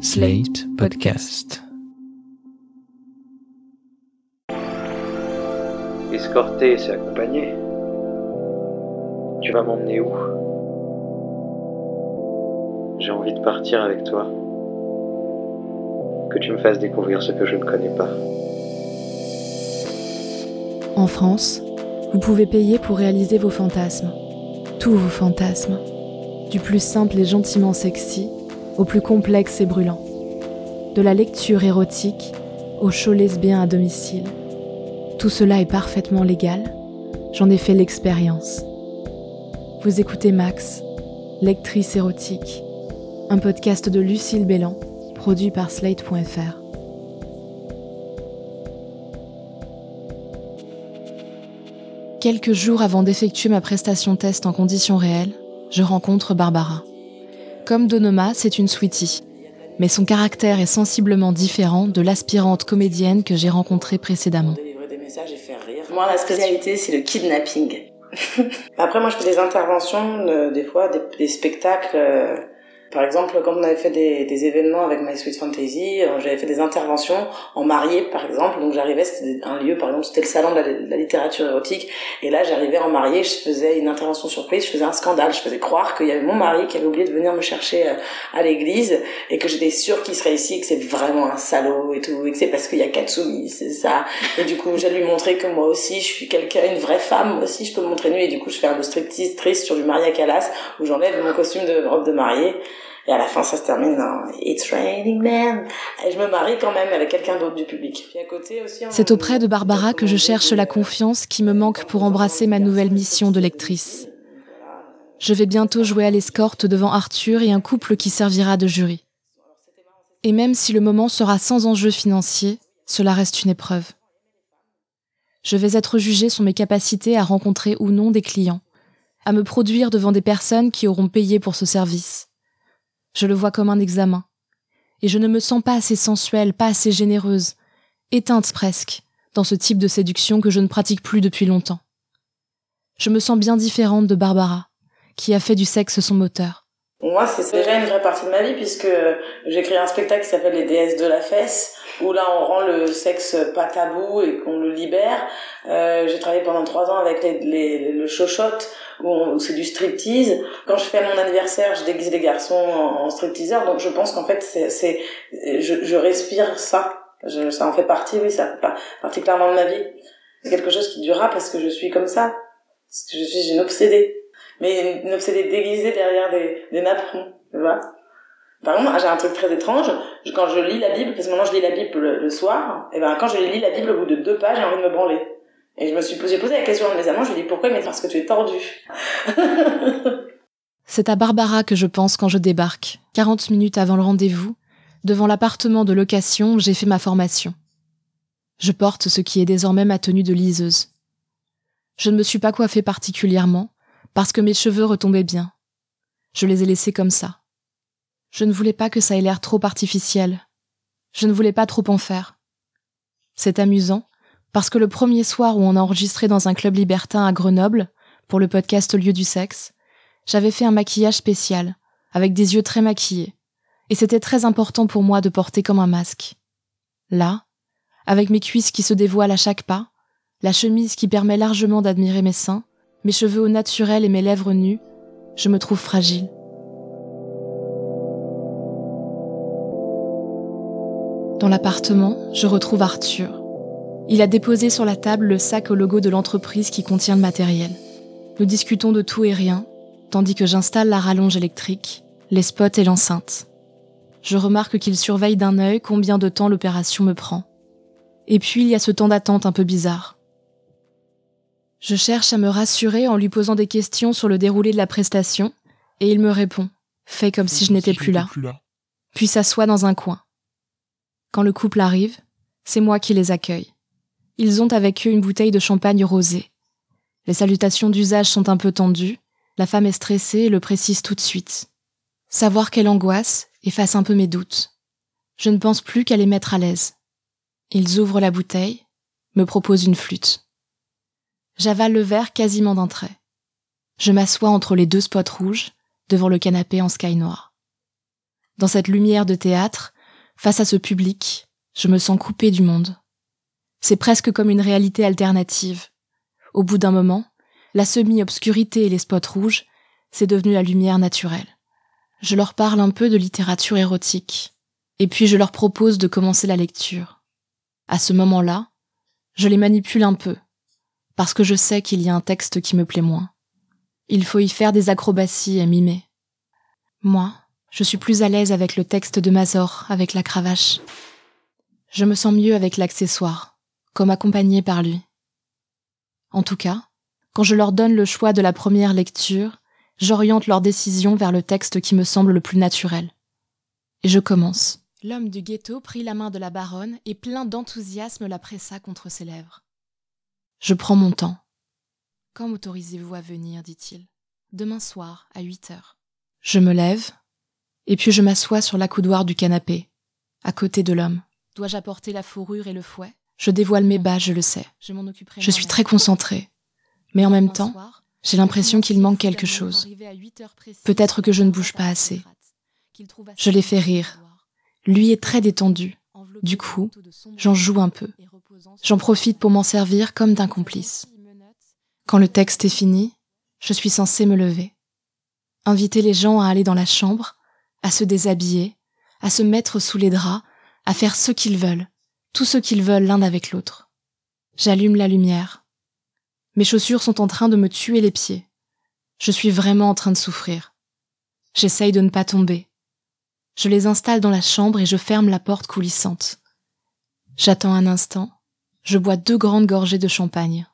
Slate Podcast. Escorter, c'est accompagner. Tu vas m'emmener où? J'ai envie de partir avec toi. Que tu me fasses découvrir ce que je ne connais pas. En France, vous pouvez payer pour réaliser vos fantasmes. Tous vos fantasmes. Du plus simple et gentiment sexy au plus complexe et brûlant. De la lecture érotique au show lesbien à domicile. Tout cela est parfaitement légal. J'en ai fait l'expérience. Vous écoutez Max, lectrice érotique, un podcast de Lucille Bélan, produit par Slate.fr. Quelques jours avant d'effectuer ma prestation test en conditions réelles, je rencontre Barbara. Comme Donoma, c'est une sweetie, mais son caractère est sensiblement différent de l'aspirante comédienne que j'ai rencontrée précédemment. Moi, la spécialité, c'est le kidnapping. Après, moi, je fais des interventions, euh, des fois, des, spectacles. euh, par exemple, quand on avait fait des, des événements avec My Sweet Fantasy, euh, j'avais fait des interventions en mariée, par exemple. Donc j'arrivais, c'était un lieu, par exemple, c'était le salon de la, littérature érotique. Et là, j'arrivais en mariée, je faisais une intervention surprise, je faisais un scandale, je faisais croire qu'il y avait mon mari qui avait oublié de venir me chercher euh, à l'église et que j'étais sûre qu'il serait ici, que c'est vraiment un salaud et tout, et que c'est parce qu'il y a Katsumi, c'est ça. Et du coup, j'ai lui montrer que moi aussi, je suis quelqu'un, une vraie femme, moi aussi, je peux me montrer nue. Et du coup, je fais un striptease triste sur du Maria Callas où j'enlève mon costume de robe de mariée. Et à la fin, ça se termine en It's raining men. Et je me marie quand même avec quelqu'un d'autre du public. Puis à côté aussi. on- C'est auprès de Barbara que je cherche la confiance qui me manque pour embrasser ma nouvelle mission de lectrice. Je vais bientôt jouer à l'escorte devant Arthur et un couple qui servira de jury. Et même si le moment sera sans enjeu financier, cela reste une épreuve. Je vais être jugée sur mes capacités à rencontrer ou non des clients, à me produire devant des personnes qui auront payé pour ce service. Je le vois comme un examen. Et je ne me sens pas assez sensuelle, pas assez généreuse, éteinte presque, dans ce type de séduction que je ne pratique plus depuis longtemps. Je me sens bien différente de Barbara, qui a fait du sexe son moteur. Moi, c'est déjà une vraie partie de ma vie puisque j'ai créé un spectacle qui s'appelle Les déesses de la fesse où là on rend le sexe pas tabou et qu'on le libère. Euh, j'ai travaillé pendant trois ans avec les, les- le chochotte où, c'est du striptease. Quand je fais mon anniversaire, je déguise les garçons en, en stripteaseur. Donc je pense qu'en fait c'est, je, je respire ça. Je, ça en fait partie, oui, ça fait partie clairement de ma vie. C'est quelque chose qui durera parce que je suis comme ça. Parce que je suis une obsédée mais une obsédée déguisée derrière des, des napperons, tu vois. Par contre, j'ai un truc très étrange, quand je lis la Bible, parce que maintenant je lis la Bible le, soir, et ben quand je lis la Bible au bout de deux pages, j'ai envie de me branler. Et je me suis posé, posé la question à mes amants, je lui ai dit pourquoi, mais parce que tu es tordu. C'est à Barbara que je pense quand je débarque, 40 minutes avant le rendez-vous, devant l'appartement de location où j'ai fait ma formation. Je porte ce qui est désormais ma tenue de liseuse. Je ne me suis pas coiffée particulièrement, parce que mes cheveux retombaient bien. Je les ai laissés comme ça. Je ne voulais pas que ça ait l'air trop artificiel. Je ne voulais pas trop en faire. C'est amusant, parce que le premier soir où on a enregistré dans un club libertin à Grenoble, pour le podcast Lieu du sexe, j'avais fait un maquillage spécial, avec des yeux très maquillés, et c'était très important pour moi de porter comme un masque. Là, avec mes cuisses qui se dévoilent à chaque pas, la chemise qui permet largement d'admirer mes seins, mes cheveux au naturel et mes lèvres nues, je me trouve fragile. Dans l'appartement, je retrouve Arthur. Il a déposé sur la table le sac au logo de l'entreprise qui contient le matériel. Nous discutons de tout et rien, tandis que j'installe la rallonge électrique, les spots et l'enceinte. Je remarque qu'il surveille d'un œil combien de temps l'opération me prend. Et puis il y a ce temps d'attente un peu bizarre. Je cherche à me rassurer en lui posant des questions sur le déroulé de la prestation, et il me répond, fait comme si je n'étais plus là, puis s'assoit dans un coin. Quand le couple arrive, c'est moi qui les accueille. Ils ont avec eux une bouteille de champagne rosé. Les salutations d'usage sont un peu tendues, la femme est stressée et le précise tout de suite. Savoir quelle angoisse efface un peu mes doutes. Je ne pense plus qu'à les mettre à l'aise. Ils ouvrent la bouteille, me proposent une flûte. J'avale le verre quasiment d'un trait. Je m'assois entre les deux spots rouges, devant le canapé en sky noir. Dans cette lumière de théâtre, face à ce public, je me sens coupée du monde. C'est presque comme une réalité alternative. Au bout d'un moment, la semi-obscurité et les spots rouges, c'est devenu la lumière naturelle. Je leur parle un peu de littérature érotique, et puis je leur propose de commencer la lecture. À ce moment-là, je les manipule un peu, parce que je sais qu'il y a un texte qui me plaît moins. Il faut y faire des acrobaties et mimer. Moi, je suis plus à l'aise avec le texte de Mazor, avec la cravache. Je me sens mieux avec l'accessoire, comme accompagné par lui. En tout cas, quand je leur donne le choix de la première lecture, j'oriente leur décision vers le texte qui me semble le plus naturel. Et je commence. L'homme du ghetto prit la main de la baronne et plein d'enthousiasme la pressa contre ses lèvres. Je prends mon temps. Quand m'autorisez-vous à venir dit-il. Demain soir, à huit heures. Je me lève, et puis je m'assois sur l'accoudoir du canapé, à côté de l'homme. Dois-je apporter la fourrure et le fouet? Je dévoile mes bas, je le sais. Je m'en occuperai. Je suis très concentrée. Mais en même temps, j'ai l'impression qu'il manque quelque chose. Peut-être que je ne bouge pas assez. Je l'ai fait rire. Lui est très détendu. Du coup, j'en joue un peu. J'en profite pour m'en servir comme d'un complice. Quand le texte est fini, je suis censée me lever. Inviter les gens à aller dans la chambre, à se déshabiller, à se mettre sous les draps, à faire ce qu'ils veulent, tout ce qu'ils veulent l'un avec l'autre. J'allume la lumière. Mes chaussures sont en train de me tuer les pieds. Je suis vraiment en train de souffrir. J'essaye de ne pas tomber. Je les installe dans la chambre et je ferme la porte coulissante. J'attends un instant. Je bois deux grandes gorgées de champagne.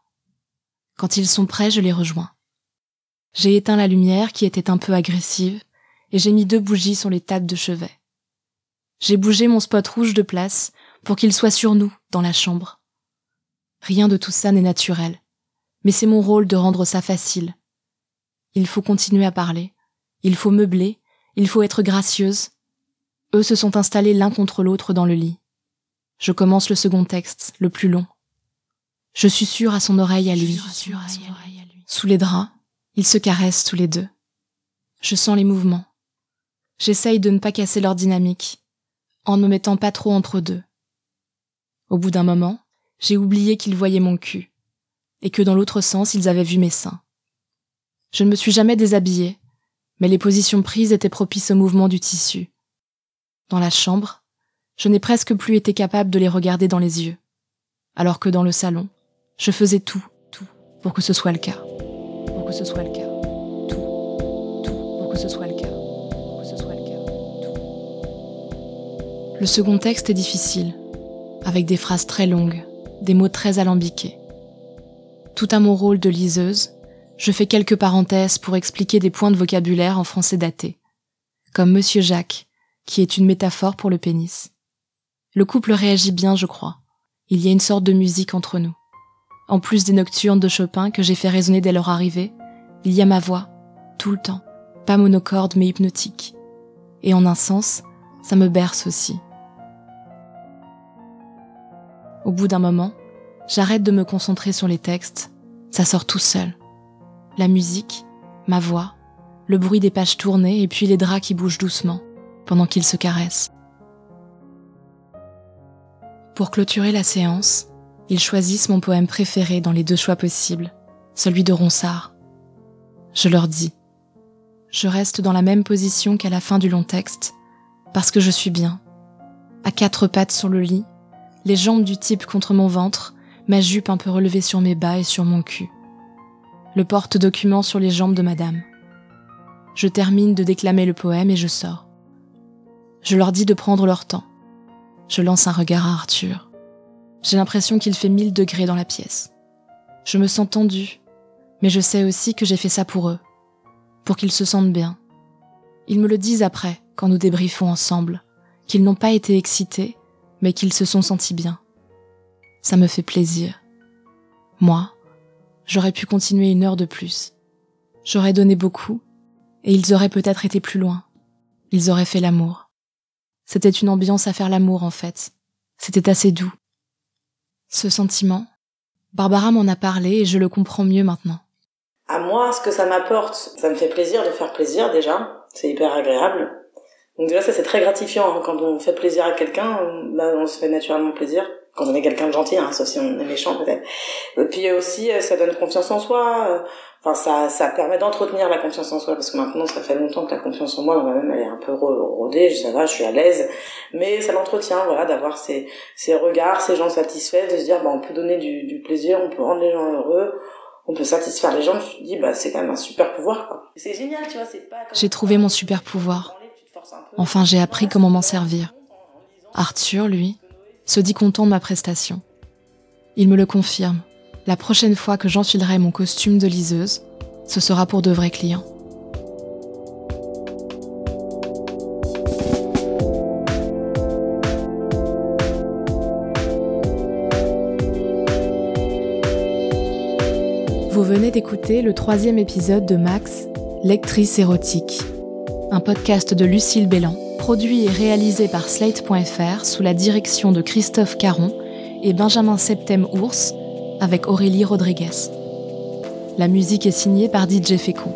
Quand ils sont prêts, je les rejoins. J'ai éteint la lumière qui était un peu agressive et j'ai mis deux bougies sur les tables de chevet. J'ai bougé mon spot rouge de place pour qu'il soit sur nous, dans la chambre. Rien de tout ça n'est naturel, mais c'est mon rôle de rendre ça facile. Il faut continuer à parler, il faut meubler, il faut être gracieuse. Eux se sont installés l'un contre l'autre dans le lit. Je commence le second texte, le plus long. Je suis sûre à son oreille à lui. Sous les draps, ils se caressent tous les deux. Je sens les mouvements. J'essaye de ne pas casser leur dynamique, en ne me mettant pas trop entre deux. Au bout d'un moment, j'ai oublié qu'ils voyaient mon cul, et que dans l'autre sens, ils avaient vu mes seins. Je ne me suis jamais déshabillée, mais les positions prises étaient propices au mouvement du tissu. Dans la chambre, je n'ai presque plus été capable de les regarder dans les yeux, alors que dans le salon, je faisais tout, tout, pour que ce soit le cas. Pour que ce soit le cas. Tout, tout, pour que ce soit le cas. Pour que ce soit le cas. Tout. Le second texte est difficile, avec des phrases très longues, des mots très alambiqués. Tout à mon rôle de liseuse, je fais quelques parenthèses pour expliquer des points de vocabulaire en français daté, comme Monsieur Jacques, qui est une métaphore pour le pénis. Le couple réagit bien, je crois. Il y a une sorte de musique entre nous. En plus des nocturnes de Chopin que j'ai fait résonner dès leur arrivée, il y a ma voix, tout le temps, pas monocorde mais hypnotique. Et en un sens, ça me berce aussi. Au bout d'un moment, j'arrête de me concentrer sur les textes, ça sort tout seul. La musique, ma voix, le bruit des pages tournées et puis les draps qui bougent doucement pendant qu'ils se caressent. Pour clôturer la séance, ils choisissent mon poème préféré dans les deux choix possibles, celui de Ronsard. Je leur dis, je reste dans la même position qu'à la fin du long texte, parce que je suis bien, à quatre pattes sur le lit, les jambes du type contre mon ventre, ma jupe un peu relevée sur mes bas et sur mon cul. Le porte-document sur les jambes de madame. Je termine de déclamer le poème et je sors. Je leur dis de prendre leur temps. Je lance un regard à Arthur. J'ai l'impression qu'il fait mille degrés dans la pièce. Je me sens tendue, mais je sais aussi que j'ai fait ça pour eux, pour qu'ils se sentent bien. Ils me le disent après, quand nous débriefons ensemble, qu'ils n'ont pas été excités, mais qu'ils se sont sentis bien. Ça me fait plaisir. Moi, j'aurais pu continuer une heure de plus. J'aurais donné beaucoup, et ils auraient peut-être été plus loin. Ils auraient fait l'amour. C'était une ambiance à faire l'amour en fait. C'était assez doux. Ce sentiment, Barbara m'en a parlé et je le comprends mieux maintenant. À moi, ce que ça m'apporte, ça me fait plaisir de faire plaisir déjà. C'est hyper agréable. Donc déjà ça c'est très gratifiant hein. quand on fait plaisir à quelqu'un, bah, on se fait naturellement plaisir quand on est quelqu'un de gentil, hein, sauf si on est méchant peut-être. Et puis aussi ça donne confiance en soi. Enfin ça ça permet d'entretenir la confiance en soi parce que maintenant ça fait longtemps que la confiance en moi dans moi-même elle est un peu rodée, ça va, je suis à l'aise, mais ça l'entretient voilà d'avoir ces ces regards, ces gens satisfaits, de se dire bah on peut donner du, du plaisir, on peut rendre les gens heureux on peut satisfaire les gens, je me dis, bah, c'est quand même un super pouvoir, quoi. C'est génial, tu vois, c'est pas... J'ai trouvé mon super pouvoir. Enfin, j'ai appris comment m'en servir. Arthur, lui, se dit content de ma prestation. Il me le confirme. La prochaine fois que j'enfilerai mon costume de liseuse, ce sera pour de vrais clients. Vous venez d'écouter le troisième épisode de Max, Lectrice érotique, un podcast de Lucille Bélan, produit et réalisé par Slate.fr sous la direction de Christophe Caron et Benjamin Septem-Ours avec Aurélie Rodriguez. La musique est signée par DJ Fekou.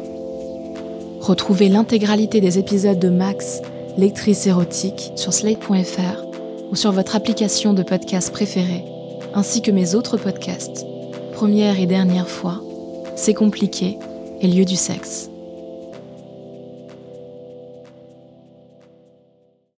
Retrouvez l'intégralité des épisodes de Max, Lectrice érotique sur Slate.fr ou sur votre application de podcast préférée, ainsi que mes autres podcasts. Première et dernière fois, c'est compliqué et lieu du sexe.